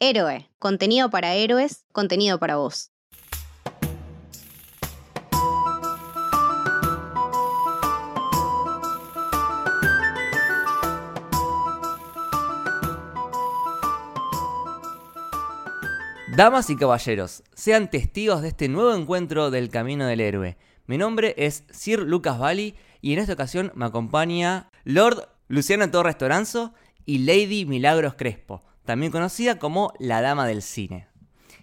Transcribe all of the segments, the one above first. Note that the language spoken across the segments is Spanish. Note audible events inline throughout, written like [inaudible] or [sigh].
Héroe, contenido para héroes, contenido para vos. Damas y caballeros, sean testigos de este nuevo encuentro del Camino del Héroe. Mi nombre es Sir Lucas Bali y en esta ocasión me acompaña Lord Luciana Torres Toranzo y Lady Milagros Crespo, también conocida como la Dama del Cine.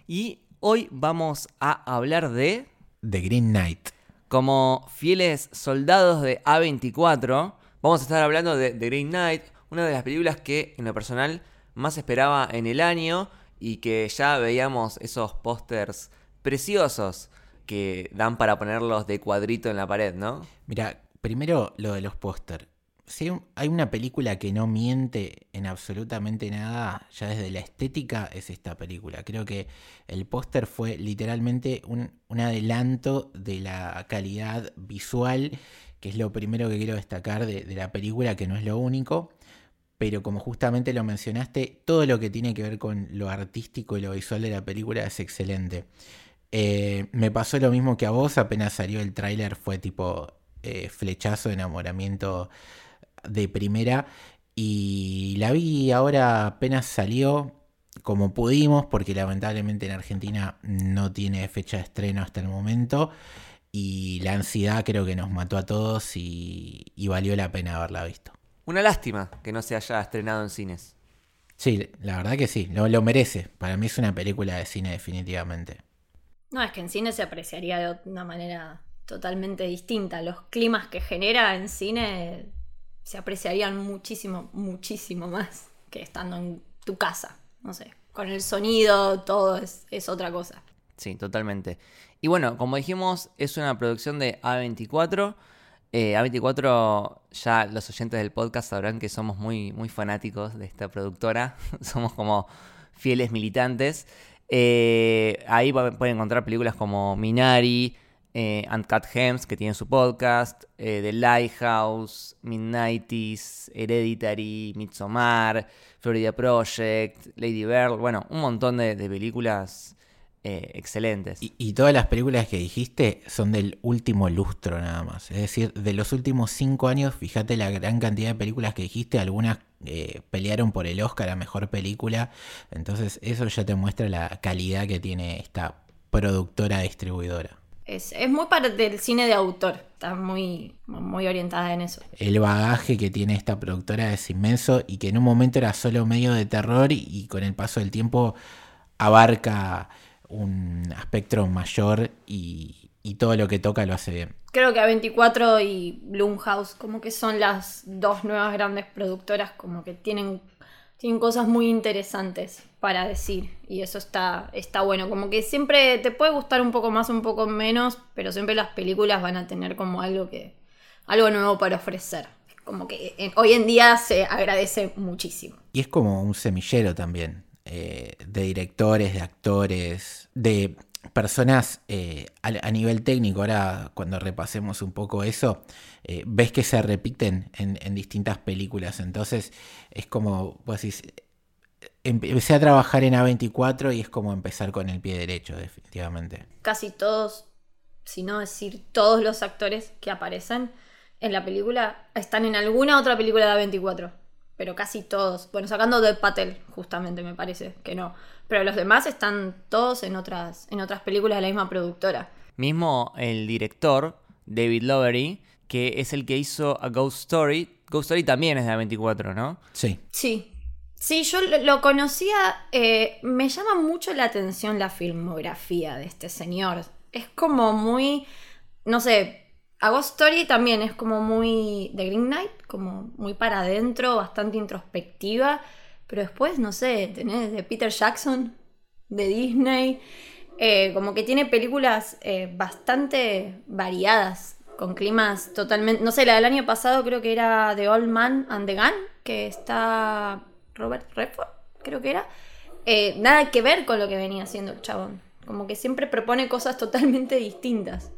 Y hoy vamos a hablar de... The Green Knight. Como fieles soldados de A24, vamos a estar hablando de The Green Knight, una de las películas que en lo personal más esperaba en el año y que ya veíamos esos pósters preciosos que dan para ponerlos de cuadrito en la pared, ¿no? Mira, primero lo de los pósters. Si hay una película que no miente en absolutamente nada, ya desde la estética, es esta película. Creo que el póster fue literalmente un, adelanto de la calidad visual, que es lo primero que quiero destacar de, la película, que no es lo único. Pero como justamente lo mencionaste, todo lo que tiene que ver con lo artístico y lo visual de la película es excelente. Eh, me pasó lo mismo que a vos, apenas salió el tráiler, fue tipo eh, flechazo de enamoramiento de primera y la vi ahora apenas salió como pudimos porque lamentablemente en Argentina no tiene fecha de estreno hasta el momento y la ansiedad creo que nos mató a todos y, valió la pena haberla visto. Una lástima que no se haya estrenado en cines. Sí, la verdad que sí, lo, lo merece. Para mí es una película de cine definitivamente. No, es que en cine se apreciaría de una manera totalmente distinta. Los climas que genera en cine se apreciarían muchísimo, muchísimo más que estando en tu casa. No sé, con el sonido, todo es, otra cosa. Sí, totalmente. Y bueno, como dijimos, es una producción de A24. Eh, A24, ya los oyentes del podcast sabrán que somos muy, muy fanáticos de esta productora. [laughs] somos como fieles militantes. Eh, ahí pueden encontrar películas como Minari, eh, Uncut Gems, que tiene su podcast, eh, The Lighthouse, Midnighties, Hereditary, Midsommar, Florida Project, Lady Bird, bueno, un montón de, películas eh, excelentes. Y, todas las películas que dijiste son del último lustro nada más. Es decir, de los últimos cinco años, fíjate la gran cantidad de películas que dijiste, algunas eh, pelearon por el Oscar a Mejor Película. Entonces eso ya te muestra la calidad que tiene esta productora distribuidora. Es, muy para del cine de autor, está muy, muy orientada en eso. El bagaje que tiene esta productora es inmenso y que en un momento era solo medio de terror y, con el paso del tiempo abarca un espectro mayor y, todo lo que toca lo hace bien. Creo que A24 y Blumhouse como que son las dos nuevas grandes productoras como que tienen tienen cosas muy interesantes para decir y eso está, está bueno. Como que siempre te puede gustar un poco más, un poco menos, pero siempre las películas van a tener como algo que algo nuevo para ofrecer. Como que hoy en día se agradece muchísimo. Y es como un semillero también eh, de directores, de actores, de personas eh, a, nivel técnico, ahora cuando repasemos un poco eso, eh, ves que se repiten en, distintas películas. Entonces es como, pues empecé a trabajar en A24 y es como empezar con el pie derecho, definitivamente. Casi todos, si no decir todos los actores que aparecen en la película están en alguna otra película de A24 pero casi todos. Bueno, sacando de Patel, justamente me parece que no. Pero los demás están todos en otras, en otras películas de la misma productora. Mismo el director, David Lowery, que es el que hizo A Ghost Story. Ghost Story también es de A24, ¿no? Sí. Sí. Sí, yo lo conocía. Eh, me llama mucho la atención la filmografía de este señor. Es como muy. No sé, a Ghost Story también es como muy de Green Knight, como muy para adentro, bastante introspectiva. Pero después, no sé, tenés de Peter Jackson, de Disney. Eh, como que tiene películas eh, bastante variadas, con climas totalmente. No sé, la del año pasado creo que era The Old Man and the Gun, que está Robert Redford, creo que era. Eh, nada que ver con lo que venía haciendo el chabón. Como que siempre propone cosas [laughs] totalmente distintas.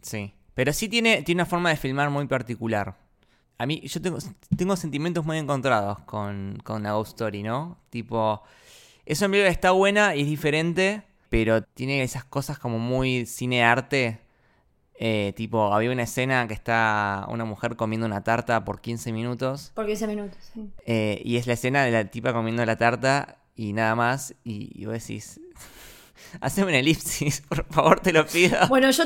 Sí. Pero sí tiene, tiene una forma de filmar muy particular. A mí, yo tengo, tengo sentimientos muy encontrados con, con la Ghost Story, ¿no? Tipo, Es una película está buena y es diferente, pero tiene esas cosas como muy cine-arte. Eh, tipo, había una escena que está una mujer comiendo una tarta por 15 minutos. Por 15 minutos, sí. eh, y es la escena de la tipa comiendo la tarta y nada más. Y, y vos decís, [laughs] haceme una elipsis, [laughs] por favor, te lo pido. [laughs] Bueno, yo,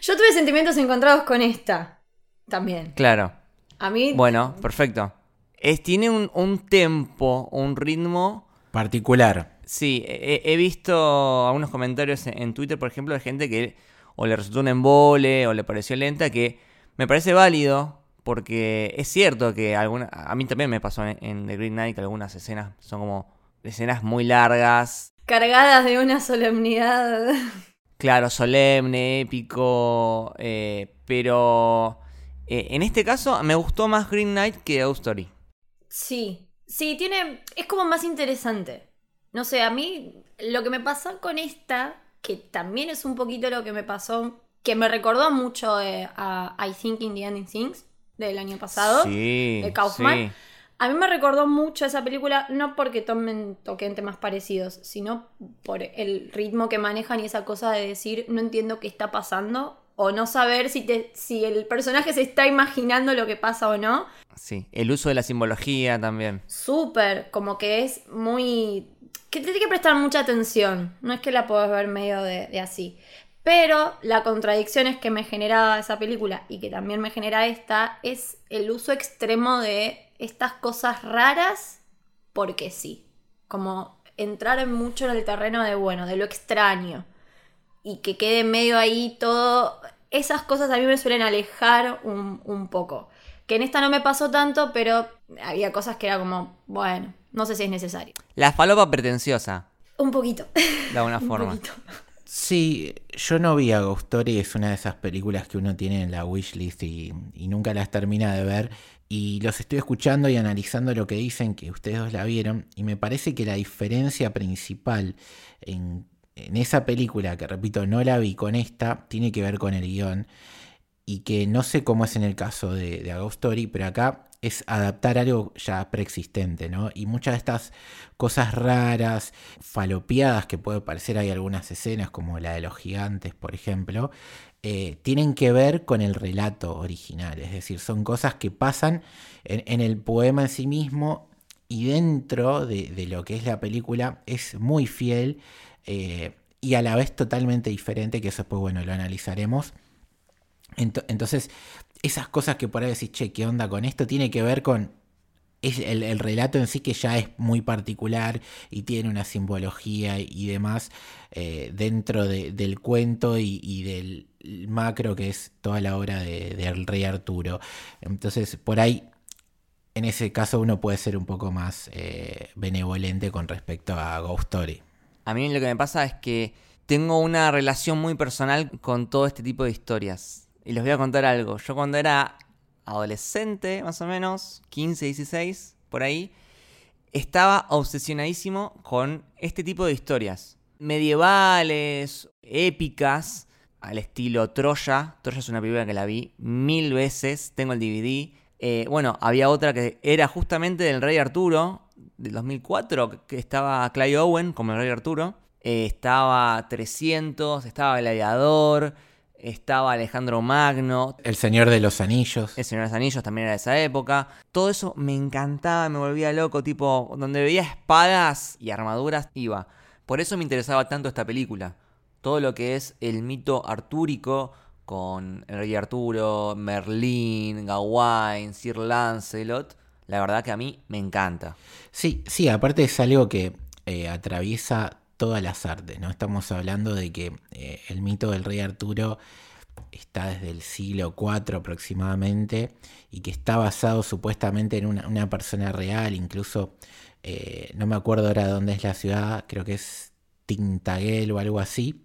yo tuve sentimientos encontrados con esta también. Claro. A mí, Bueno, perfecto. Es, tiene un, un tempo, un ritmo. Particular. Sí, he, he visto algunos comentarios en, en Twitter, por ejemplo, de gente que o le resultó un embole o le pareció lenta, que me parece válido, porque es cierto que alguna, a mí también me pasó en, en The Green Knight que algunas escenas son como escenas muy largas, cargadas de una solemnidad. claro, solemne, épico, eh, pero eh, en este caso me gustó más Green Knight que Ghost Story. Sí, sí, tiene. Es como más interesante. No sé, a mí lo que me pasó con esta, que también es un poquito lo que me pasó, que me recordó mucho eh, a I Think in the Ending Things del año pasado, Sí, de Kaufman. sí. A mí me recordó mucho esa película, no porque tomen, toquen temas parecidos, sino por el ritmo que manejan y esa cosa de decir, no entiendo qué está pasando, o no saber si, te, si el personaje se está imaginando lo que pasa o no. Sí, el uso de la simbología también. Súper, como que es muy... que te tiene que prestar mucha atención, no es que la puedas ver medio de, de así. Pero la contradicción es que me generaba esa película y que también me genera esta es el uso extremo de estas cosas raras porque sí. Como entrar en mucho en el terreno de, bueno, de lo extraño. Y que quede medio ahí todo... Esas cosas a mí me suelen alejar un, un poco. Que en esta no me pasó tanto, pero había cosas que era como, bueno, no sé si es necesario. La falopa pretenciosa, Un poquito. de alguna [laughs] Un forma. poquito. Sí, yo no vi a Ghost Story, es una de esas películas que uno tiene en la wishlist y, y nunca las termina de ver. Y los estoy escuchando y analizando lo que dicen, que ustedes dos la vieron, y me parece que la diferencia principal en, en esa película, que repito, no la vi con esta, tiene que ver con el guion. Y que no sé cómo es en el caso de, de A Ghost Story, pero acá es adaptar algo ya preexistente, ¿no? Y muchas de estas cosas raras, falopeadas que puede parecer, hay algunas escenas como la de los gigantes, por ejemplo, eh, tienen que ver con el relato original, es decir, son cosas que pasan en, el poema en sí mismo y dentro de, lo que es la película es muy fiel eh, y a la vez totalmente diferente, que eso después, bueno, lo analizaremos. Ento- entonces, esas cosas que por ahí decís, che, ¿qué onda con esto? Tiene que ver con es el, el relato en sí que ya es muy particular y tiene una simbología y demás eh, dentro de- del cuento y, del macro que es toda la obra de- del rey Arturo. Entonces, por ahí, en ese caso, uno puede ser un poco más eh, benevolente con respecto a Ghost Story. A mí lo que me pasa es que tengo una relación muy personal con todo este tipo de historias. Y les voy a contar algo. Yo cuando era adolescente, más o menos, 15, 16, por ahí, estaba obsesionadísimo con este tipo de historias. Medievales, épicas, al estilo Troya. Troya es una película que la vi mil veces, tengo el DVD. Eh, bueno, había otra que era justamente del Rey Arturo, del 2004, que estaba Clay Owen como el Rey Arturo. Eh, estaba 300, estaba Gladiador, estaba Alejandro Magno, El Señor de los Anillos. el Señor de los Anillos también era de esa época. Todo eso me encantaba, me volvía loco, tipo, donde veía espadas y armaduras, iba. Por eso me interesaba tanto esta película. Todo lo que es el mito artúrico con el rey Arturo, Merlín, Gawain, Sir Lancelot, la verdad que a mí me encanta. Sí, sí, aparte es algo que eh, atraviesa todas las artes, ¿no? Estamos hablando de que eh, el mito del rey Arturo está desde el siglo IV aproximadamente y que está basado supuestamente en una, persona real, incluso eh, no me acuerdo ahora de dónde es la ciudad, creo que es Tintaguel o algo así.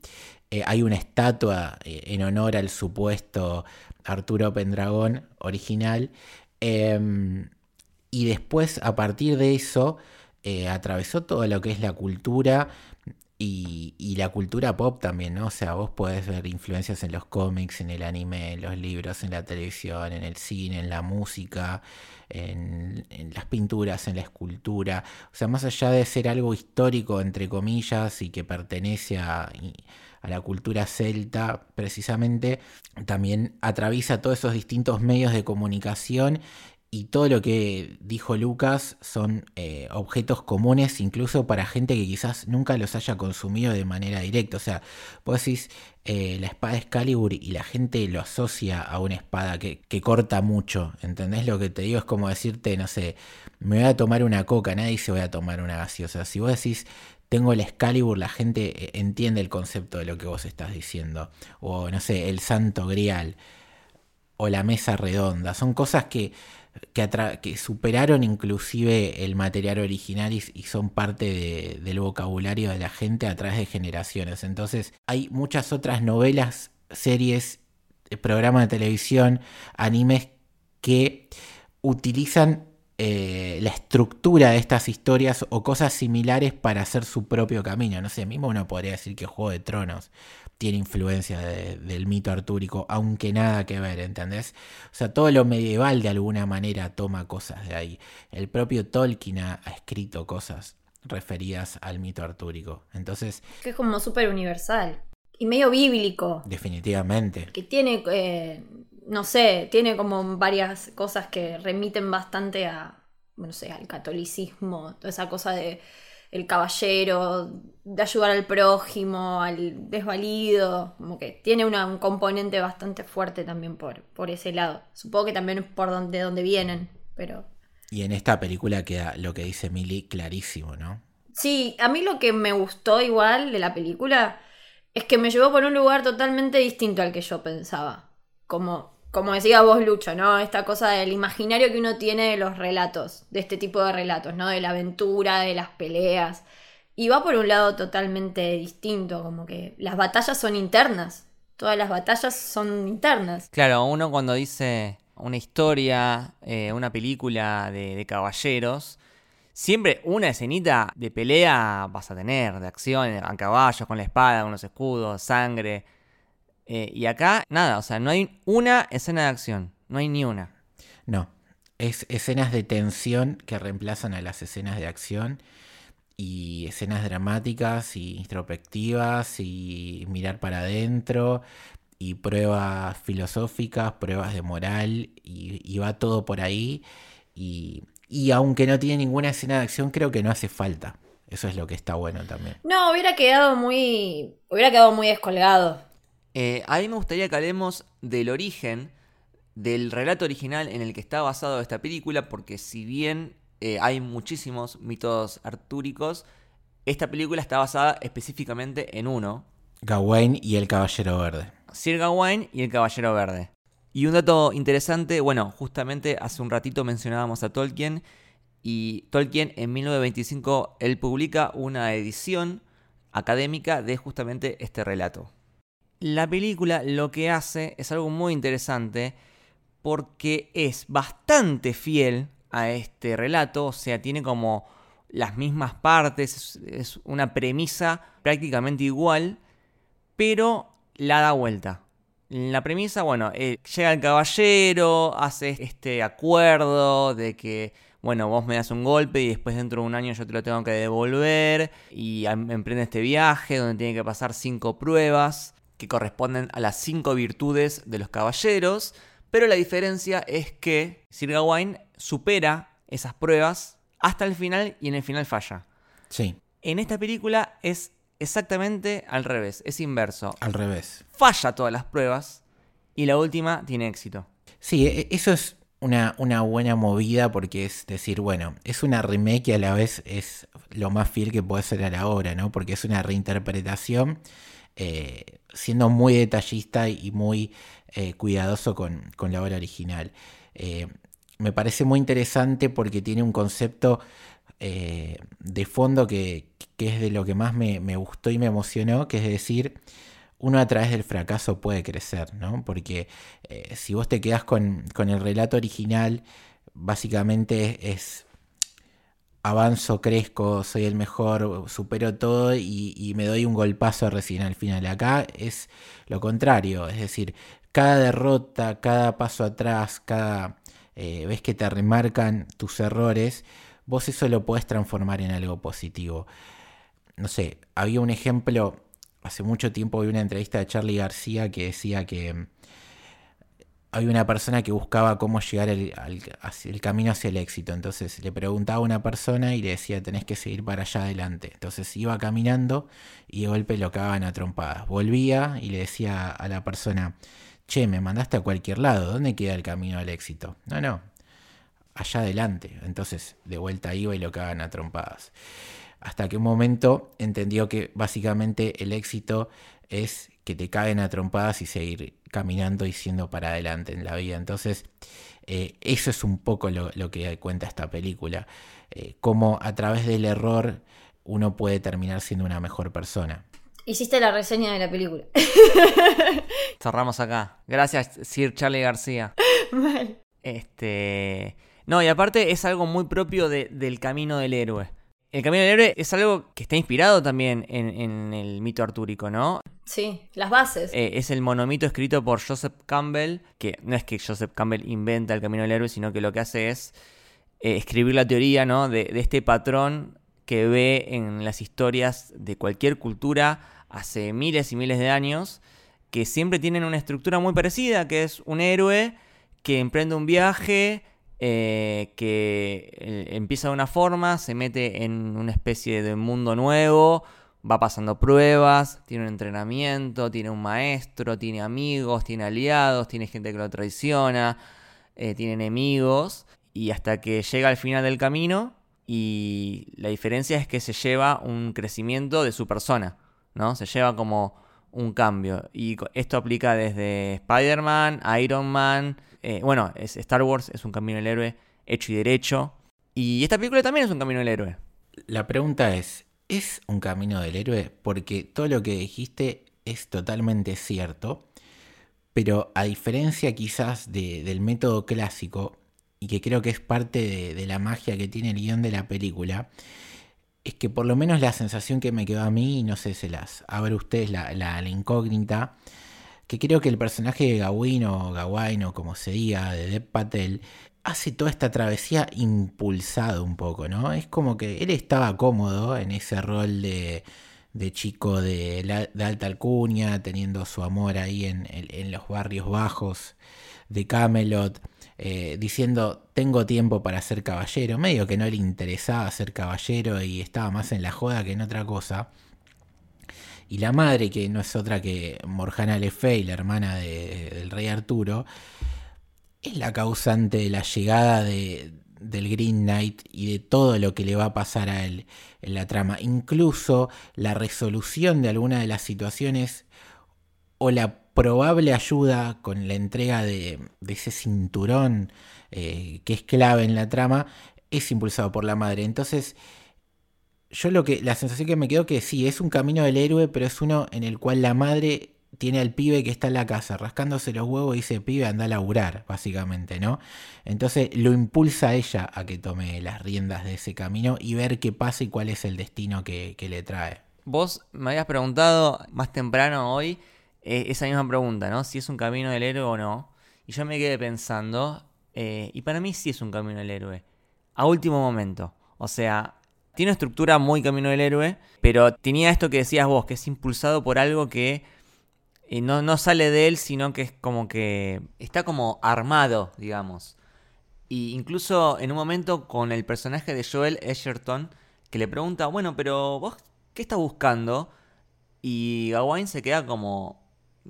Eh, hay una estatua en honor al supuesto Arturo Pendragón original. Em, y después, a partir de eso, atravesó todo lo que es la cultura y, y, la cultura pop también, ¿no? O sea, vos podés ver influencias en los cómics, en el anime, en los libros, en la televisión, en el cine, en la música, en, en, las pinturas, en la escultura. O sea, más allá de ser algo histórico, entre comillas, y que pertenece a, a la cultura celta, precisamente, también atraviesa todos esos distintos medios de comunicación y todo lo que dijo Lucas son eh, objetos comunes incluso para gente que quizás nunca los haya consumido de manera directa. O sea, vos decís eh, la espada Excalibur y la gente lo asocia a una espada que, que, corta mucho. ¿Entendés lo que te digo? Es como decirte, no sé, me voy a tomar una coca, nadie se voy a tomar una gaseosa. Si vos decís tengo el Excalibur, la gente eh, entiende el concepto de lo que vos estás diciendo. O no sé, el Santo Grial. O la mesa redonda. Son cosas que que, superaron inclusive el material original y, son parte del vocabulario de la gente a través de generaciones. Entonces hay muchas otras novelas, series, eh, programas de televisión, animes que utilizan eh, la estructura de estas historias o cosas similares para hacer su propio camino. No sé, mismo uno podría decir que Juego de Tronos tiene influencia del mito artúrico, aunque nada que ver, ¿entendés? O sea, todo lo medieval de alguna manera toma cosas de ahí. El propio Tolkien ha, escrito cosas referidas al mito artúrico. Entonces... Que es como súper universal. Y medio bíblico. Definitivamente. Que tiene, eh, no sé, tiene como varias cosas que remiten bastante a, no sé, al catolicismo, toda esa cosa de el caballero, de ayudar al prójimo, al desvalido, como que tiene un componente bastante fuerte también por, por ese lado. Supongo que también es por donde, de donde vienen, pero... Y en esta película queda lo que dice Millie clarísimo, ¿no? Sí, a mí lo que me gustó igual de la película es que me llevó por un lugar totalmente distinto al que yo pensaba. Como como decía vos, Lucho, ¿no? Esta cosa del imaginario que uno tiene de los relatos, de este tipo de relatos, ¿no? De la aventura, de las peleas. Y va por un lado totalmente distinto, como que las batallas son internas. Todas las batallas son internas. Claro, uno cuando dice una historia, eh, una película de, de caballeros, siempre una escenita de pelea vas a tener, de acción, a caballos, con la espada, con los escudos, sangre eh, y acá, nada, o sea, no hay una escena de acción, no hay ni una. No, es escenas de tensión que reemplazan a las escenas de acción y escenas dramáticas y introspectivas y mirar para adentro y pruebas filosóficas, pruebas de moral y, va todo por ahí y, y aunque no tiene ninguna escena de acción creo que no hace falta. Eso es lo que está bueno también. No, hubiera quedado muy. Hubiera quedado muy descolgado. Eh, a mí me gustaría que hablemos del origen del relato original en el que está basado esta película, porque si bien eh, hay muchísimos mitos artúricos, esta película está basada específicamente en uno. Gawain y el Caballero Verde. Sir Gawain y el Caballero Verde. Y un dato interesante, bueno, justamente hace un ratito mencionábamos a Tolkien y Tolkien en 1925 él publica una edición académica de justamente este relato. La película lo que hace es algo muy interesante porque es bastante fiel a este relato, o sea, tiene como las mismas partes, es, una premisa prácticamente igual, pero la da vuelta. La premisa, bueno, eh, llega el caballero, hace este acuerdo de que, bueno, vos me das un golpe y después dentro de un año yo te lo tengo que devolver y em, emprende este viaje donde tiene que pasar cinco pruebas que corresponden a las cinco virtudes de los caballeros, pero la diferencia es que Sir Gawain supera esas pruebas hasta el final y en el final falla. Sí. En esta película es exactamente al revés, es inverso. Al revés. Falla todas las pruebas y la última tiene éxito. Sí, e, eso es una, una, buena movida porque es decir, bueno, es una remake y a la vez es lo más fiel que puede ser a la obra, ¿no? Porque es una reinterpretación eh, siendo muy detallista y muy eh, cuidadoso con, la obra original. Eh, me parece muy interesante porque tiene un concepto de fondo que, es de lo que más me, gustó y me emocionó, que es decir, uno a través del fracaso puede crecer, ¿no? Porque si vos te quedás con, con, el relato original, básicamente es avanzo, crezco, soy el mejor, supero todo y, me doy un golpazo recién al final. Acá es lo contrario, es decir, cada derrota, cada paso atrás, cada eh, vez que te remarcan tus errores, vos eso lo podés transformar en algo positivo. No sé, había un ejemplo, hace mucho tiempo vi una entrevista de Charlie García que decía que había una persona que buscaba cómo llegar el, el, camino hacia el éxito. Entonces le preguntaba a una persona y le decía, tenés que seguir para allá adelante. Entonces iba caminando y de golpe lo cagaban a trompadas. Volvía y le decía a la persona, che, me mandaste a cualquier lado, ¿dónde queda el camino al éxito? No, no, allá adelante. Entonces de vuelta iba y lo cagaban a trompadas. Hasta que un momento entendió que básicamente el éxito es que te caen a trompadas y seguir caminando y siendo para adelante en la vida. Entonces, eh, eso es un poco lo, que cuenta esta película. Eh, cómo a través del error uno puede terminar siendo una mejor persona. Hiciste la reseña de la película. [laughs] Cerramos acá. Gracias, Sir Charlie García. Este. No, y aparte es algo muy propio del camino del héroe. El camino del héroe es algo que está inspirado también en, el mito artúrico, ¿no? Sí, las bases. Eh, es el monomito escrito por Joseph Campbell, que no es que Joseph Campbell inventa el camino del héroe, sino que lo que hace es eh, escribir la teoría, ¿no? De, de este patrón que ve en las historias de cualquier cultura hace miles y miles de años, que siempre tienen una estructura muy parecida, que es un héroe que emprende un viaje, eh, que eh, empieza de una forma, se mete en una especie de mundo nuevo, va pasando pruebas, tiene un entrenamiento, tiene un maestro, tiene amigos, tiene aliados, tiene gente que lo traiciona, eh, tiene enemigos, y hasta que llega al final del camino, y la diferencia es que se lleva un crecimiento de su persona, ¿no? Se lleva como un cambio. Y esto aplica desde Spider-Man, Iron Man, eh, bueno, es Star Wars es un camino del héroe hecho y derecho. Y esta película también es un camino del héroe. La pregunta es, ¿es un camino del héroe? Porque todo lo que dijiste es totalmente cierto, pero a diferencia quizás del método clásico, y que creo que es parte de, la magia que tiene el guion de la película, es que por lo menos la sensación que me quedó a mí, no sé, se las abre ustedes la, la incógnita, que creo que el personaje de Gawain o Gawain o como se diga, de Dev Patel, hace toda esta travesía impulsado un poco, ¿no? Es como que él estaba cómodo en ese rol de, de chico de, alta alcurnia, teniendo su amor ahí en, los barrios bajos de Camelot, eh, diciendo tengo tiempo para ser caballero, medio que no le interesaba ser caballero y estaba más en la joda que en otra cosa. Y la madre, que no es otra que Morgana Le Fay, la hermana del rey Arturo, es la causante de la llegada de, del Green Knight y de todo lo que le va a pasar a él en la trama. Incluso la resolución de alguna de las situaciones o la probable ayuda con la entrega de, ese cinturón eh, que es clave en la trama es impulsado por la madre. Entonces, yo lo que, la sensación que me quedó que sí, es un camino del héroe, pero es uno en el cual la madre tiene al pibe que está en la casa rascándose los huevos y dice, pibe, anda a laburar, básicamente, ¿no? Entonces lo impulsa ella a que tome las riendas de ese camino y ver qué pasa y cuál es el destino que, le trae. Vos me habías preguntado más temprano hoy eh, esa misma pregunta, ¿no? Si es un camino del héroe o no. Y yo me quedé pensando, eh, y para mí sí es un camino del héroe. A último momento. O sea, tiene una estructura muy camino del héroe, pero tenía esto que decías vos, que es impulsado por algo que eh, no, no sale de él, sino que es como que está como armado, digamos. Y incluso en un momento con el personaje de Joel Edgerton, que le pregunta, bueno, pero vos, ¿qué estás buscando? Y Gawain se queda como,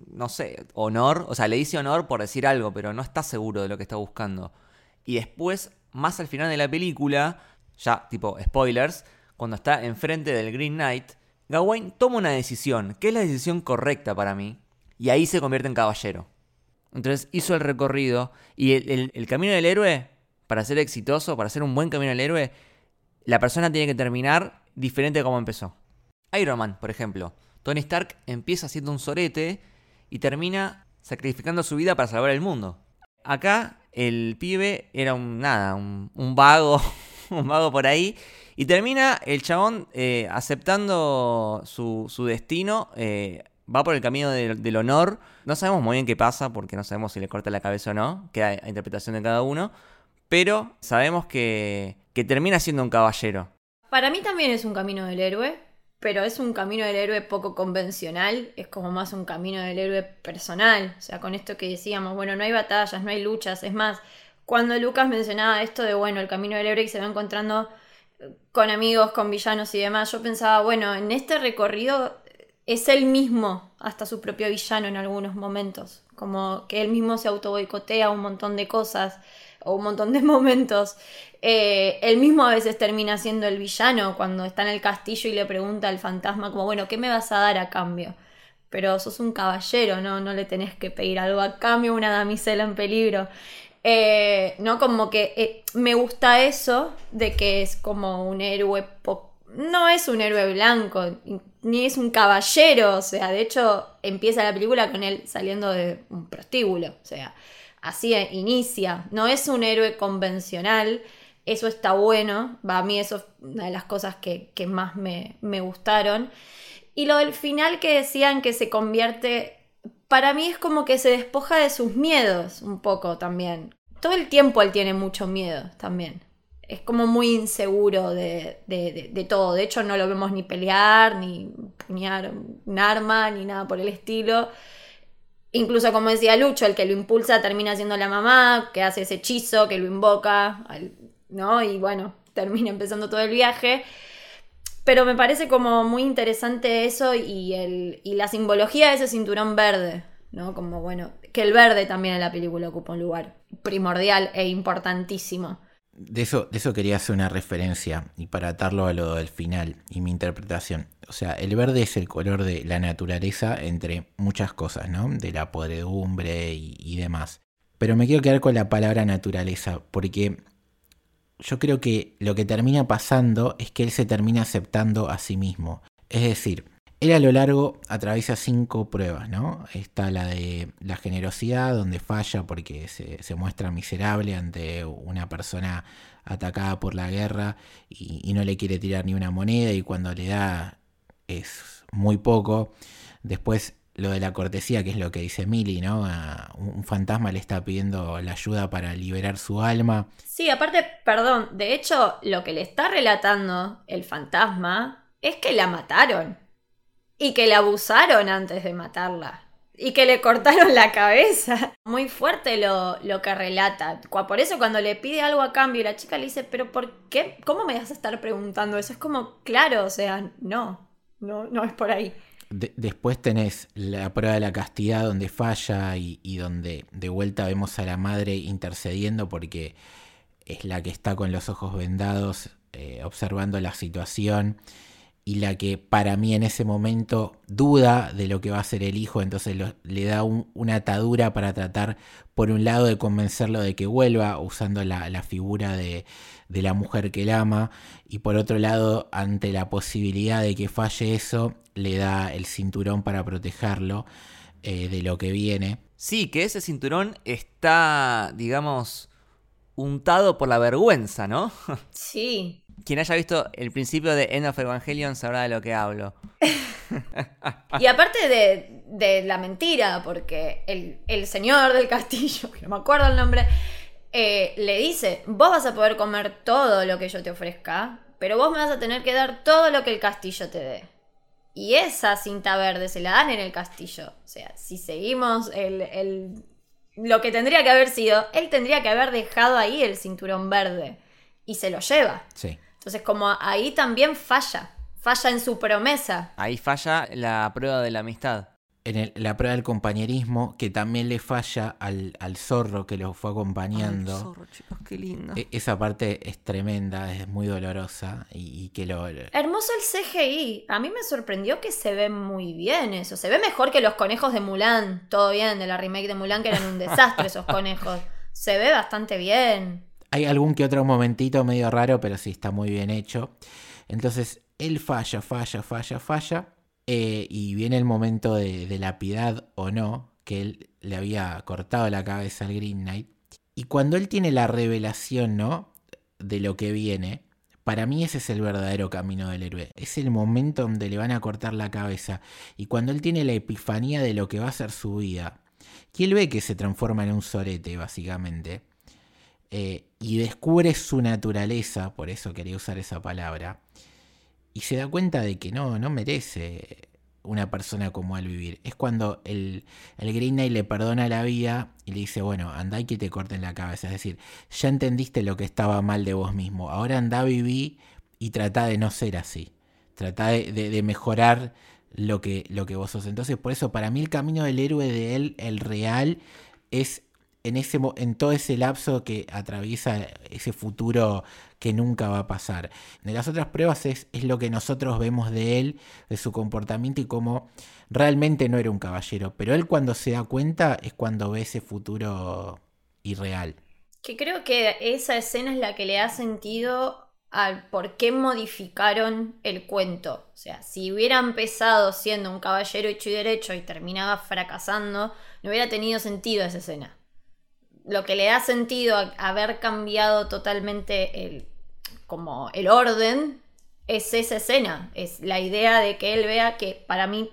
no sé, honor, o sea, le dice honor por decir algo, pero no está seguro de lo que está buscando. Y después, más al final de la película, ya tipo spoilers, cuando está enfrente del Green Knight, Gawain toma una decisión, que es la decisión correcta para mí, y ahí se convierte en caballero. Entonces hizo el recorrido y el, camino del héroe, para ser exitoso, para ser un buen camino del héroe, la persona tiene que terminar diferente de como empezó. Iron Man, por ejemplo. Tony Stark empieza siendo un sorete y termina sacrificando su vida para salvar el mundo. Acá el pibe era un nada, un vago [laughs] un mago por ahí. Y termina el chabón eh, aceptando su, destino. eh, va por el camino del honor. No sabemos muy bien qué pasa, porque no sabemos si le corta la cabeza o no. Queda a interpretación de cada uno. Pero sabemos que, que termina siendo un caballero. Para mí también es un camino del héroe, pero es un camino del héroe poco convencional, es como más un camino del héroe personal, o sea, con esto que decíamos, bueno, no hay batallas, no hay luchas, es más, cuando Lucas mencionaba esto de, bueno, el camino del héroe y se va encontrando con amigos, con villanos y demás, yo pensaba, bueno, en este recorrido es él mismo hasta su propio villano en algunos momentos, como que él mismo se auto boicotea un montón de cosas o un montón de [laughs] momentos. Eh, él mismo a veces termina siendo el villano cuando está en el castillo y le pregunta al fantasma como, bueno, ¿qué me vas a dar a cambio? Pero sos un caballero, ¿no? No le tenés que pedir algo a cambio una damisela en peligro. Eh, ¿No? Como que eh, me gusta eso de que es como un héroe no es un héroe blanco, ni es un caballero, o sea, de hecho empieza la película con él saliendo de un prostíbulo, o sea, así inicia, no es un héroe convencional, eso está bueno, a mí eso es una de las cosas que, que más me, me gustaron. Y lo del final que decían que se convierte, para mí es como que se despoja de sus miedos un poco también. Todo el tiempo él tiene mucho miedo también. Es como muy inseguro de, de, de, de todo. De hecho, no lo vemos ni pelear, ni puñar un arma, ni nada por el estilo. Incluso, como decía Lucho, el que lo impulsa termina siendo la mamá, que hace ese hechizo, que lo invoca, ¿no? Y bueno, termina empezando todo el viaje. Pero me parece como muy interesante eso y, el, y la simbología de ese cinturón verde, ¿no? Como bueno, que el verde también en la película ocupa un lugar primordial e importantísimo. De eso, de eso quería hacer una referencia y para atarlo a lo del final y mi interpretación. O sea, el verde es el color de la naturaleza entre muchas cosas, ¿no? De la podredumbre y, y demás. Pero me quiero quedar con la palabra naturaleza porque yo creo que lo que termina pasando es que él se termina aceptando a sí mismo. Es decir, él a lo largo atraviesa cinco pruebas, ¿no? Está la de la generosidad, donde falla porque se, muestra miserable ante una persona atacada por la guerra y no le quiere tirar ni una moneda y cuando le da es muy poco. Después lo de la cortesía, que es lo que dice Millie, ¿no? Un fantasma le está pidiendo la ayuda para liberar su alma. Sí, aparte, perdón, de hecho, lo que le está relatando el fantasma es que la mataron. Y que la abusaron antes de matarla. Y que le cortaron la cabeza. [laughs] Muy fuerte lo, lo que relata. Por eso cuando le pide algo a cambio la chica le dice, pero ¿por qué? ¿Cómo me vas a estar preguntando eso? Es como, claro, o sea, no. No, no es por ahí. De- después tenés la prueba de la castidad donde falla y, donde de vuelta vemos a la madre intercediendo porque es la que está con los ojos vendados eh, observando la situación y la que para mí en ese momento duda de lo que va a hacer el hijo, entonces le da un- una atadura para tratar por un lado de convencerlo de que vuelva usando la figura de, de la mujer que él ama y por otro lado ante la posibilidad de que falle eso le da el cinturón para protegerlo eh, de lo que viene. Sí, que ese cinturón está, digamos, untado por la vergüenza, ¿no? [laughs] Sí. Quien haya visto el principio de End of Evangelion sabrá de lo que hablo. [laughs] Y aparte de, de la mentira, porque el, el señor del castillo, [laughs] que no me acuerdo el nombre, eh, le dice, vos vas a poder comer todo lo que yo te ofrezca, pero vos me vas a tener que dar todo lo que el castillo te dé. Y esa cinta verde se la dan en el castillo. O sea, si seguimos el, el- lo que tendría que haber sido, él tendría que haber dejado ahí el cinturón verde. Y se lo lleva. Sí. Entonces, como ahí también falla. Falla en su promesa. Ahí falla la prueba de la amistad. En el- la prueba del compañerismo que también le falla al, al zorro que lo fue acompañando. Ay, zorro, chicos, qué lindo. E- Esa parte es tremenda, es muy dolorosa y, y que lo... Hermoso el CGI. A mí me sorprendió que se ve muy bien eso. Se ve mejor que los conejos de Mulan. Todo bien, de la remake de Mulan, que eran un desastre esos conejos. Se ve bastante bien. Hay algún que otro momentito medio raro, pero sí está muy bien hecho. Entonces, él falla, falla, falla, falla. Eh, y viene el momento de, la piedad o no, que él le había cortado la cabeza al Green Knight. Y cuando él tiene la revelación, ¿no? de lo que viene, para mí ese es el verdadero camino del héroe. Es el momento donde le van a cortar la cabeza. Y cuando él tiene la epifanía de lo que va a ser su vida, que él ve que se transforma en un sorete, básicamente, eh, y descubre su naturaleza, por eso quería usar esa palabra, y se da cuenta de que no, no merece una persona como él vivir. Es cuando el, el Green Knight le perdona la vida y le dice, bueno, anda y que te corten la cabeza. Es decir, ya entendiste lo que estaba mal de vos mismo. Ahora anda, viví y trata de no ser así. Trata de, de, mejorar lo que, lo que vos sos. Entonces, por eso, para mí el camino del héroe de él, el real, es en, ese, en todo ese lapso que atraviesa ese futuro que nunca va a pasar. De las otras pruebas es, es lo que nosotros vemos de él, de su comportamiento y cómo realmente no era un caballero. Pero él cuando se da cuenta es cuando ve ese futuro irreal. Que creo que esa escena es la que le da sentido al por qué modificaron el cuento. O sea, si hubiera empezado siendo un caballero hecho y derecho y terminaba fracasando, no hubiera tenido sentido esa escena lo que le da sentido a haber cambiado totalmente el, como el orden es esa escena, es la idea de que él vea que para mí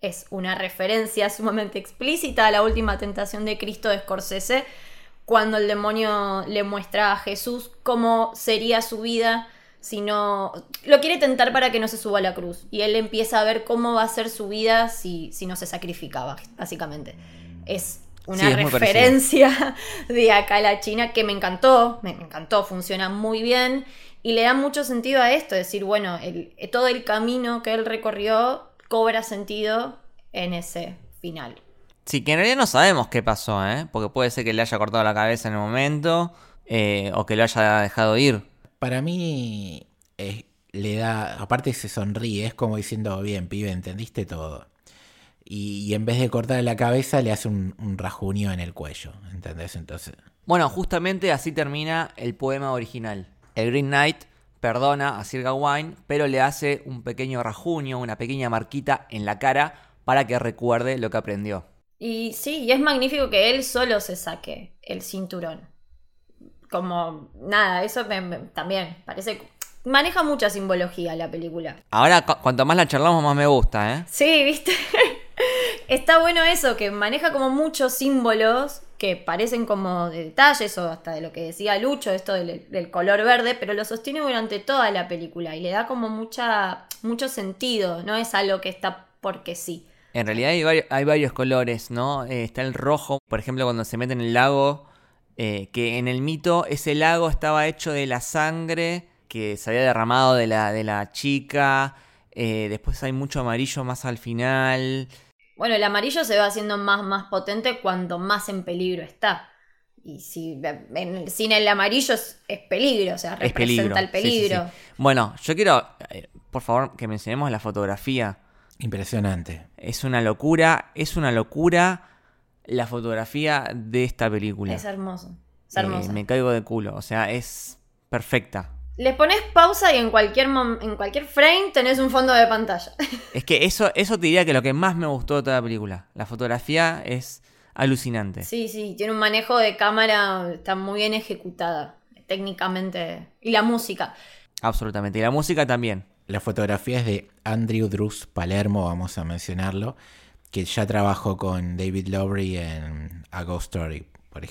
es una referencia sumamente explícita a la última tentación de Cristo de Scorsese, cuando el demonio le muestra a Jesús cómo sería su vida si no... Lo quiere tentar para que no se suba a la cruz. Y él empieza a ver cómo va a ser su vida si, si no se sacrificaba, básicamente. Es una referencia [laughs] de acá a la China que me encantó, me, encantó, funciona muy bien y le da mucho sentido a esto, decir, bueno, el, todo el camino que él recorrió cobra sentido en ese final. Sí, que en realidad no sabemos qué pasó, ¿eh? porque puede ser que le haya cortado la cabeza en el momento eh, o que lo haya dejado ir. Para mí eh, le da, aparte se sonríe, es como diciendo, bien, pibe, entendiste todo y, en vez de cortarle la cabeza le hace un, un rajunio en el cuello, ¿entendés? Entonces... Bueno, justamente así termina el poema original. El Green Knight perdona a Sir Gawain, pero le hace un pequeño rajunio, una pequeña marquita en la cara para que recuerde lo que aprendió. Y sí, y es magnífico que él solo se saque el cinturón. Como nada, eso también parece maneja mucha simbología la película. Ahora, cuanto más la charlamos, más me gusta, ¿eh? Sí, viste. [laughs] Está bueno eso, que maneja como muchos símbolos que parecen como de detalles o hasta de lo que decía Lucho, esto del, color verde, pero lo sostiene durante toda la película y le da como mucha, mucho sentido, no es algo que está porque sí. En realidad hay varios, colores, ¿no? Eh, está el rojo, por ejemplo, cuando se mete en el lago, eh, que en el mito ese lago estaba hecho de la sangre que se había derramado de la, de la chica. Eh, después hay mucho amarillo más al final. Bueno, el amarillo se va haciendo más, más potente cuando más en peligro está. Y si en, sin el amarillo es, peligro, o sea, representa el peligro. bueno, yo quiero, eh, por favor, que mencionemos la fotografía. Impresionante. Es una locura, es una locura la fotografía de esta película. Es hermoso. Es. Eh, me caigo de culo, o sea, es perfecta. Le pones pausa y en cualquier, en cualquier frame tenés un fondo de pantalla. [laughs] Es que eso, eso te diría que lo que más me gustó de toda la película. La fotografía es alucinante. Sí, sí, tiene un manejo de cámara, está muy bien ejecutada técnicamente. Y la música. Absolutamente, y la música también. La fotografía es de Andrew Drus Palermo, vamos a mencionarlo, que ya trabajó con David Lowry en A Ghost Story.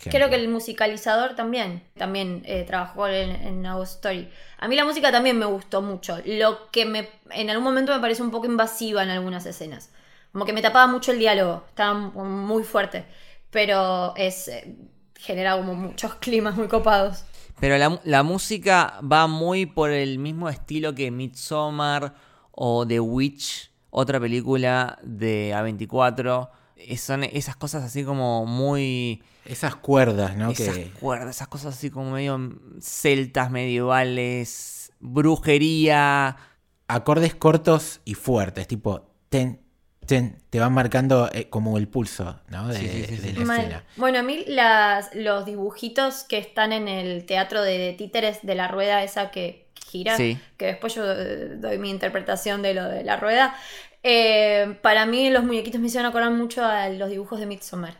Creo que el musicalizador también, también eh, trabajó en, en Story. A mí la música también me gustó mucho. Lo que me, en algún momento me parece un poco invasiva en algunas escenas. Como que me tapaba mucho el diálogo, estaba muy fuerte. Pero es eh, genera como muchos [laughs] climas muy copados. Pero la, la, música va muy por el mismo estilo que Midsommar o The Witch, otra película de A24. Son esas cosas así como muy esas cuerdas, ¿no? Esas cuerdas, esas cosas así como medio celtas medievales, brujería. Acordes cortos y fuertes, tipo ten, ten, te van marcando eh, como el pulso, ¿no? De, la escena. Bueno, a mí las, los dibujitos que están en el teatro de títeres de la rueda esa que gira, que después yo eh, doy mi interpretación de lo de la rueda, eh, para mí los muñequitos me hicieron acordar mucho a los dibujos de Midsommar.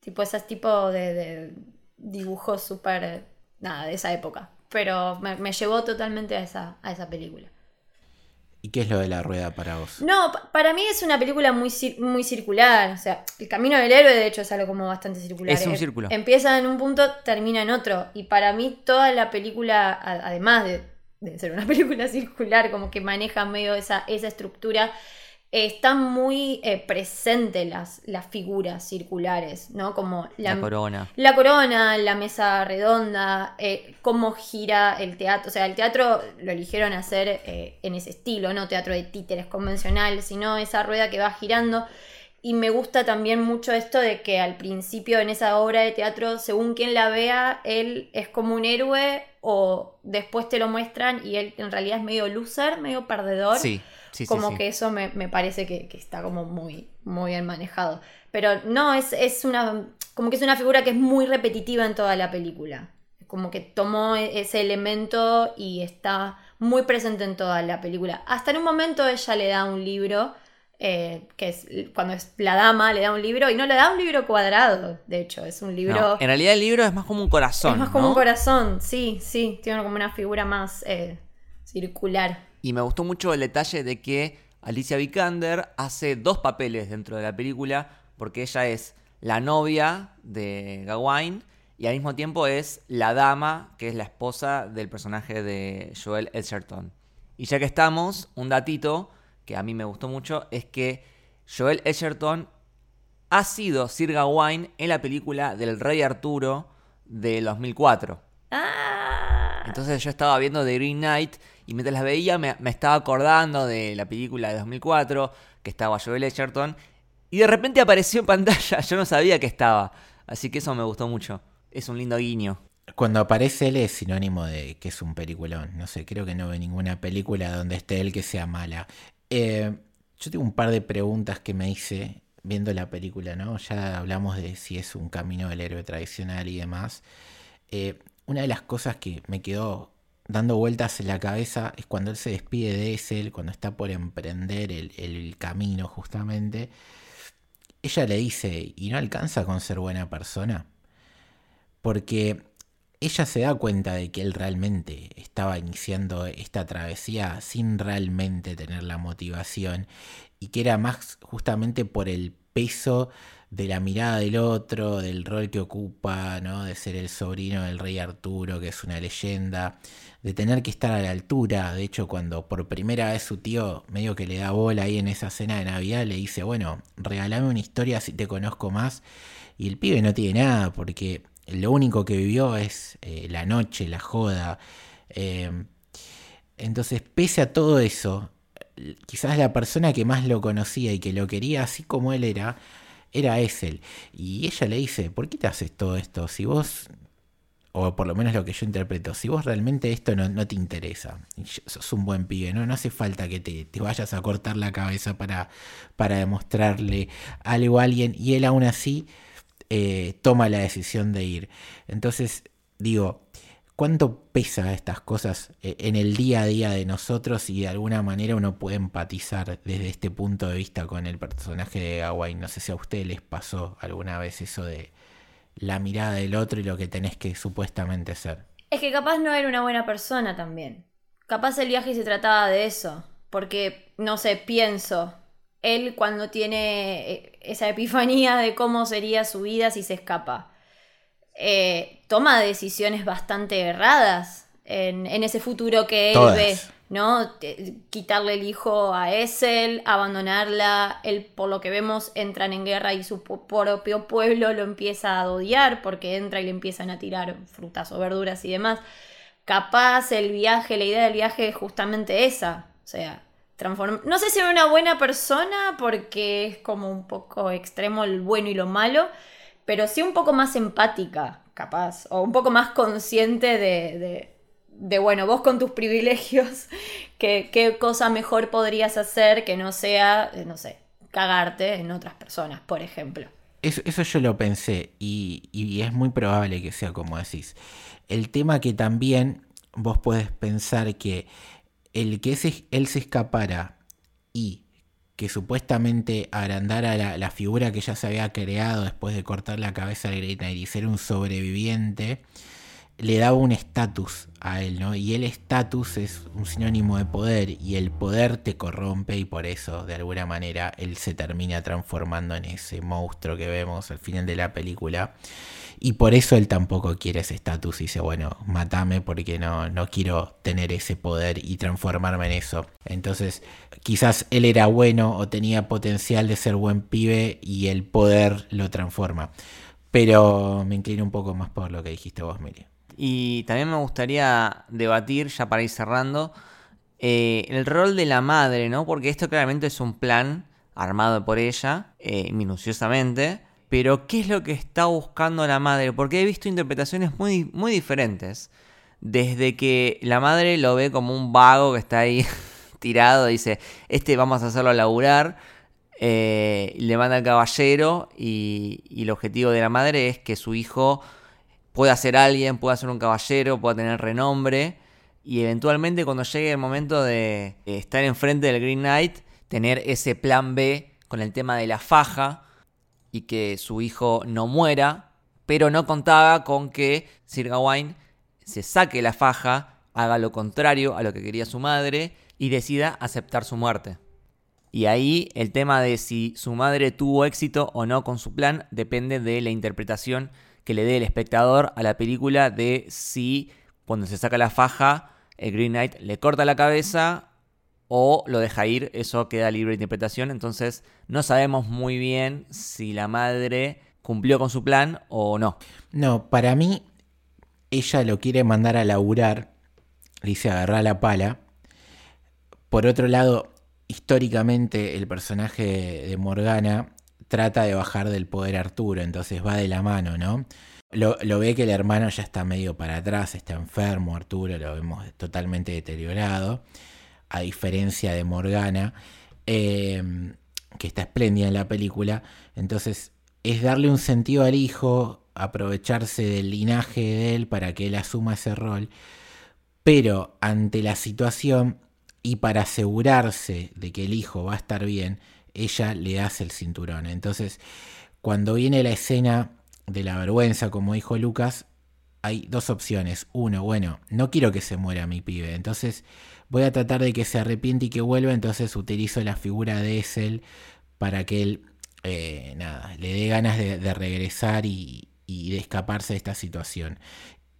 Tipo ese tipo de, dibujos súper, nada, de esa época. pero me, me llevó totalmente a esa, a esa película. ¿Y qué es lo de la rueda para vos? No, pa- para mí es una película muy, muy circular. O sea, el camino del héroe, de hecho, es algo como bastante circular. Es un Eh, círculo. Empieza en un punto, termina en otro. Y para mí, toda la película, además de, de ser una [laughs] película circular, como que maneja medio esa, esa estructura, eh, están muy eh, presentes las, las figuras circulares, ¿no? Como La, corona. la corona, la mesa redonda, eh, cómo gira el teatro. O sea, el teatro lo eligieron hacer eh, en ese estilo, no teatro de títeres convencional, sino esa rueda que va girando. Y me gusta también mucho esto de que al principio en esa obra de teatro, según quien la vea, él es como un héroe o después te lo muestran y él en realidad es medio loser, medio perdedor Sí, sí, sí. como sí. que eso me, me parece que, que está como muy, muy bien manejado. Pero no, es, es una. como que es una figura que es muy repetitiva en toda la película. Como que tomó e- ese elemento y está muy presente en toda la película. Hasta en un momento ella le da un libro. Eh, que es cuando es la dama, le da un libro y no le da un libro cuadrado, de hecho, es un libro. No, en realidad el libro es más como un corazón. es más como un corazón, sí, sí, tiene como una figura más eh, circular. Y me gustó mucho el detalle de que Alicia Vikander hace dos papeles dentro de la película, porque ella es la novia de Gawain y al mismo tiempo es la dama, que es la esposa del personaje de Joel Edgerton. Y ya que estamos, un datito que a mí me gustó mucho es que Joel Edgerton ha sido Sir Gawain en la película del Rey Arturo del 2004. ¡Ah! Entonces yo estaba viendo The Green Knight y mientras la veía me, me estaba acordando de la película de 2004 que estaba Joel Edgerton y de repente apareció en pantalla, [laughs] yo no sabía que estaba, así que eso me gustó mucho, es un lindo guiño. Cuando aparece él es sinónimo de que es un peliculón. No sé, creo que no ve ninguna película donde esté él que sea mala. Eh, yo tengo un par de preguntas que me hice viendo la película, ¿no? Ya hablamos de si es un camino del héroe tradicional y demás. Eh, una de las cosas que me quedó dando vueltas en la cabeza es cuando él se despide de Essel, cuando está por emprender el, el camino justamente. Ella le dice, ¿y no alcanza con ser buena persona? Porque ella se da cuenta de que él realmente estaba iniciando esta travesía sin realmente tener la motivación y que era más justamente por el peso de la mirada del otro, del rol que ocupa, ¿no? de ser el sobrino del rey Arturo, que es una leyenda, de tener que estar a la altura. De hecho, cuando por primera vez su tío medio que le da bola ahí en esa cena de Navidad, le dice, bueno, regálame una historia si te conozco más. Y el pibe no tiene nada, porque lo único que vivió es eh, la noche, la joda. Eh, entonces, pese a todo eso, quizás la persona que más lo conocía y que lo quería así como él era, era Essel. Y ella le dice, ¿por qué te haces todo esto? Si vos, o por lo menos lo que yo interpreto, si vos realmente esto no, no te interesa, sos un buen pibe, ¿no? No hace falta que te, te vayas a cortar la cabeza para, para demostrarle algo a alguien. Y él aún así eh, toma la decisión de ir. Entonces, digo, ¿cuánto pesa estas cosas eh, en el día a día de nosotros y de alguna manera uno puede empatizar desde este punto de vista con el personaje de Gawain? No sé si a ustedes les pasó alguna vez eso de la mirada del otro y lo que tenés que supuestamente ser. Es que capaz no era una buena persona también. Capaz el viaje se trataba de eso. Porque, no sé, pienso. Él cuando tiene eh, esa epifanía de cómo sería su vida si se escapa. Eh, toma decisiones bastante erradas en, en ese futuro que él Todas. ve. ¿No? Quitarle el hijo a Essel, abandonarla. Él, por lo que vemos, entran en guerra y su propio pueblo lo empieza a odiar porque entra y le empiezan a tirar frutas o verduras y demás. Capaz el viaje, la idea del viaje es justamente esa. O sea, no sé si era una buena persona porque es como un poco extremo el bueno y lo malo, pero sí un poco más empática, capaz, o un poco más consciente de, de, bueno, vos con tus privilegios, [laughs] que- qué cosa mejor podrías hacer que no sea, eh, no sé, cagarte en otras personas, por ejemplo. Eso, eso yo lo pensé y, y es muy probable que sea como decís. El tema que también vos podés pensar que el que ese- él se escapara y que supuestamente agrandara la, la figura que ya se había creado después de cortar la cabeza de Great Knight y ser un sobreviviente, le daba un estatus a él, ¿no? Y el estatus es un sinónimo de poder y el poder te corrompe y por eso, de alguna manera, él se termina transformando en ese monstruo que vemos al final de la película. Y por eso él tampoco quiere ese estatus y dice, bueno, matame porque no, no quiero tener ese poder y transformarme en eso. Entonces, quizás él era bueno o tenía potencial de ser buen pibe y el poder lo transforma. Pero me inclino un poco más por lo que dijiste vos, Miri. Y también me gustaría debatir, ya para ir cerrando, eh, el rol de la madre, ¿no? Porque esto claramente es un plan armado por ella, eh, minuciosamente. Pero, ¿qué es lo que está buscando la madre? Porque he visto interpretaciones muy, muy diferentes. Desde que la madre lo ve como un vago que está ahí [laughs] tirado, dice, este vamos a hacerlo laburar, eh, le manda al caballero y, y el objetivo de la madre es que su hijo pueda ser alguien, pueda ser un caballero, pueda tener renombre y eventualmente cuando llegue el momento de estar enfrente del Green Knight, tener ese plan B con el tema de la faja y que su hijo no muera, pero no contaba con que Sir Gawain se saque la faja, haga lo contrario a lo que quería su madre y decida aceptar su muerte. Y ahí el tema de si su madre tuvo éxito o no con su plan depende de la interpretación que le dé el espectador a la película de si cuando se saca la faja el Green Knight le corta la cabeza o lo deja ir, eso queda libre de interpretación, entonces no sabemos muy bien si la madre cumplió con su plan o no. No, para mí ella lo quiere mandar a laburar, le dice agarrar la pala. Por otro lado, históricamente el personaje de Morgana trata de bajar del poder Arturo, entonces va de la mano, ¿no? Lo, ve que el hermano ya está medio para atrás, está enfermo, Arturo lo vemos totalmente deteriorado, a diferencia de Morgana, em, que está espléndida en la película, entonces es darle un sentido al hijo, aprovecharse del linaje de él para que él asuma ese rol, pero ante la situación y para asegurarse de que el hijo va a estar bien, ella le hace el cinturón. Entonces, cuando viene la escena de la vergüenza, como dijo Lucas, hay dos opciones. Uno, bueno, no quiero que se muera mi pibe, entonces voy a tratar de que se arrepiente y que vuelva, entonces utilizo la figura de Essel para que él, eh, nada, le dé ganas de, regresar y, y, de escaparse de esta situación.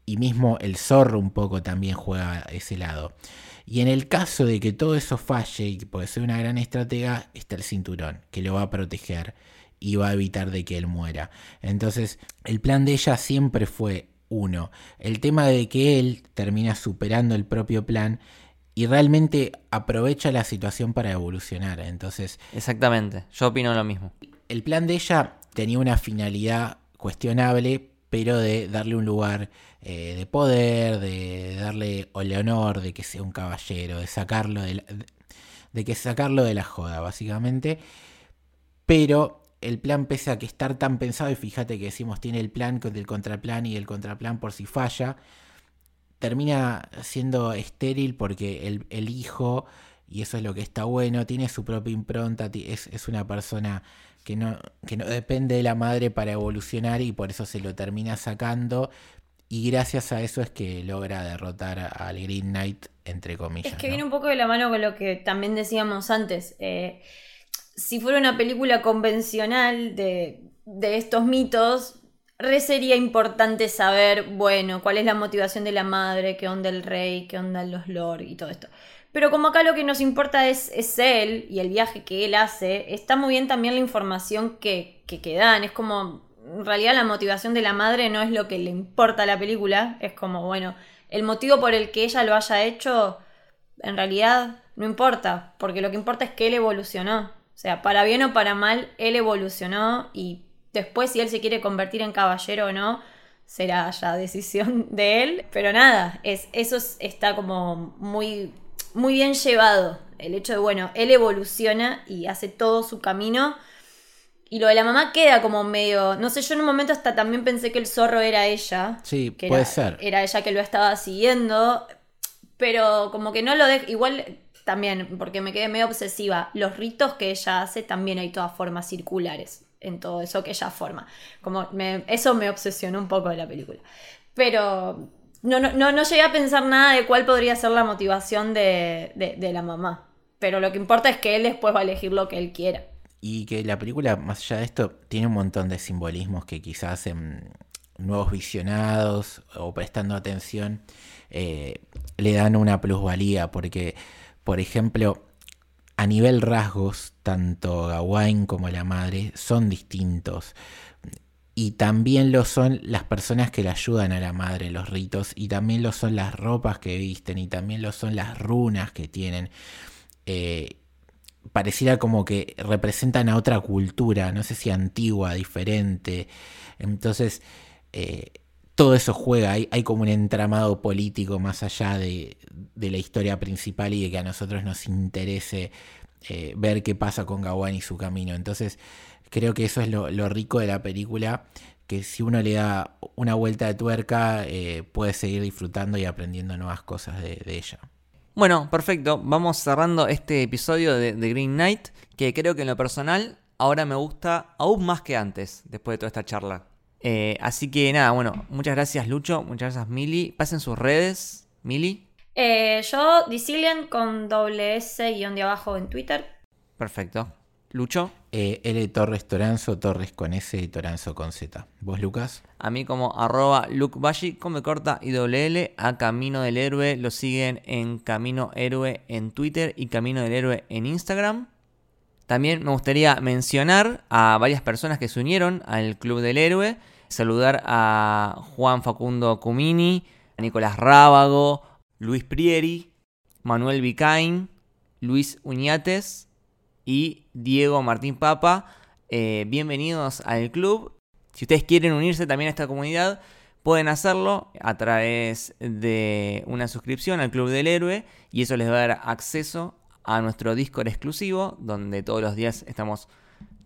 Y mismo el zorro un poco también juega ese lado. Y en el caso de que todo eso falle y puede ser una gran estratega, está el cinturón, que lo va a proteger y va a evitar de que él muera. Entonces, el plan de ella siempre fue uno. El tema de que él termina superando el propio plan y realmente aprovecha la situación para evolucionar. Entonces, exactamente, yo opino lo mismo. El plan de ella tenía una finalidad cuestionable, pero de darle un lugar eh, de poder, de darle el honor de que sea un caballero, de sacarlo de, la, de que sacarlo de la joda, básicamente. Pero el plan, pese a que estar tan pensado, y fíjate que decimos tiene el plan del contraplan y el contraplan por si falla, termina siendo estéril porque el, hijo, y eso es lo que está bueno, tiene su propia impronta, es una persona que no, que no depende de la madre para evolucionar y por eso se lo termina sacando, y gracias a eso es que logra derrotar al Green Knight, entre comillas. Es que viene un poco de la mano con lo que también decíamos antes. Eh, si fuera una película convencional de, de estos mitos, re sería importante saber, bueno, cuál es la motivación de la madre, qué onda el rey, qué onda los lord y todo esto. Pero como acá lo que nos importa es, es él y el viaje que él hace, está muy bien también la información que, que, que dan. Es como, en realidad la motivación de la madre no es lo que le importa a la película, es como, bueno, el motivo por el que ella lo haya hecho, en realidad no importa, porque lo que importa es que él evolucionó. O sea, para bien o para mal, él evolucionó y después si él se quiere convertir en caballero o no, será ya decisión de él. Pero nada, es, eso está como muy, muy bien llevado. El hecho de, bueno, él evoluciona y hace todo su camino y lo de la mamá queda como medio. No sé, yo en un momento hasta también pensé que el zorro era ella. Sí, que puede era, ser. Era ella que lo estaba siguiendo. Pero como que no lo deja. Igual también, porque me quedé medio obsesiva. Los ritos que ella hace también hay todas formas circulares en todo eso que ella forma. Como me, eso me obsesionó un poco de la película. Pero No, no, no, llegué a pensar nada de cuál podría ser la motivación de la mamá. Pero lo que importa es que él después va a elegir lo que él quiera. Y que la película, más allá de esto, tiene un montón de simbolismos que quizás en nuevos visionados o prestando atención eh, le dan una plusvalía. Porque, por ejemplo, a nivel rasgos, tanto Gawain como la madre son distintos. Y también lo son las personas que le ayudan a la madre los ritos. Y también lo son las ropas que visten. Y también lo son las runas que tienen. Eh, pareciera como que representan a otra cultura, no sé si antigua, diferente. Entonces, eh, todo eso juega, hay, hay como un entramado político más allá de, de la historia principal y de que a nosotros nos interese eh, ver qué pasa con Gawain y su camino. Entonces, creo que eso es lo, lo rico de la película, que si uno le da una vuelta de tuerca, eh, puede seguir disfrutando y aprendiendo nuevas cosas de, de ella. Bueno, perfecto. Vamos cerrando este episodio de, de Green Knight, que creo que en lo personal ahora me gusta aún más que antes, después de toda esta charla. Eh, así que nada, bueno, muchas gracias Lucho, muchas gracias Mili. Pasen sus redes, Mili. Eh, yo, Dicilian con doble S guion de abajo en Twitter. Perfecto. Lucho, Eh, L Torres Toranzo, Torres con S y Toranzo con Z. ¿Vos, Lucas? a mí como arroba lukebashi, come corta y doble L, a Camino del Héroe, lo siguen en Camino Héroe en Twitter y Camino del Héroe en Instagram. También me gustaría mencionar a varias personas que se unieron al Club del Héroe. Saludar a Juan Facundo Cumini, a Nicolás Rábago, Luis Prieri, Manuel Vicain, Luis Uñates y Diego Martín Papa. Eh, bienvenidos al club. Si ustedes quieren unirse también a esta comunidad, pueden hacerlo a través de una suscripción al Club del Héroe y eso les va a dar acceso a nuestro Discord exclusivo, donde todos los días estamos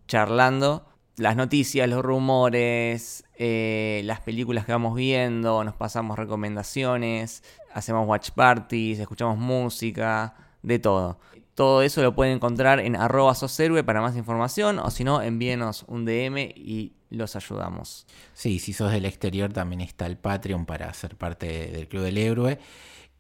charlando las noticias, los rumores, eh, las películas que vamos viendo, nos pasamos recomendaciones, hacemos watch parties, escuchamos música, de todo. Todo eso lo pueden encontrar en arroba soshéroe para más información o si no, envíenos un DM y los ayudamos. Sí, si sos del exterior también está el Patreon para ser parte del Club del Héroe.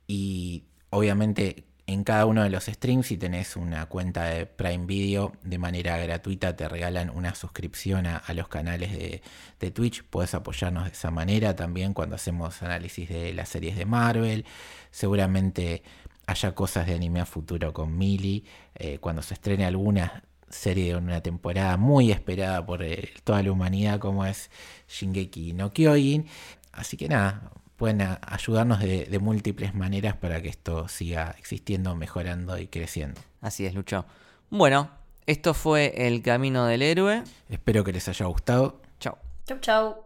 Y obviamente en cada uno de los streams, si tenés una cuenta de Prime Video de manera gratuita, te regalan una suscripción a, a los canales de, de Twitch. Puedes apoyarnos de esa manera también cuando hacemos análisis de las series de Marvel. Seguramente haya cosas de anime a futuro con Mili. eh, cuando se estrene alguna serie de una temporada muy esperada por eh, toda la humanidad como es Shingeki no Kyojin. Así que nada, pueden a- ayudarnos de, de múltiples maneras para que esto siga existiendo, mejorando y creciendo. Así es, Lucho. Bueno, esto fue El Camino del Héroe. Espero que les haya gustado. Chao. Chau, chau.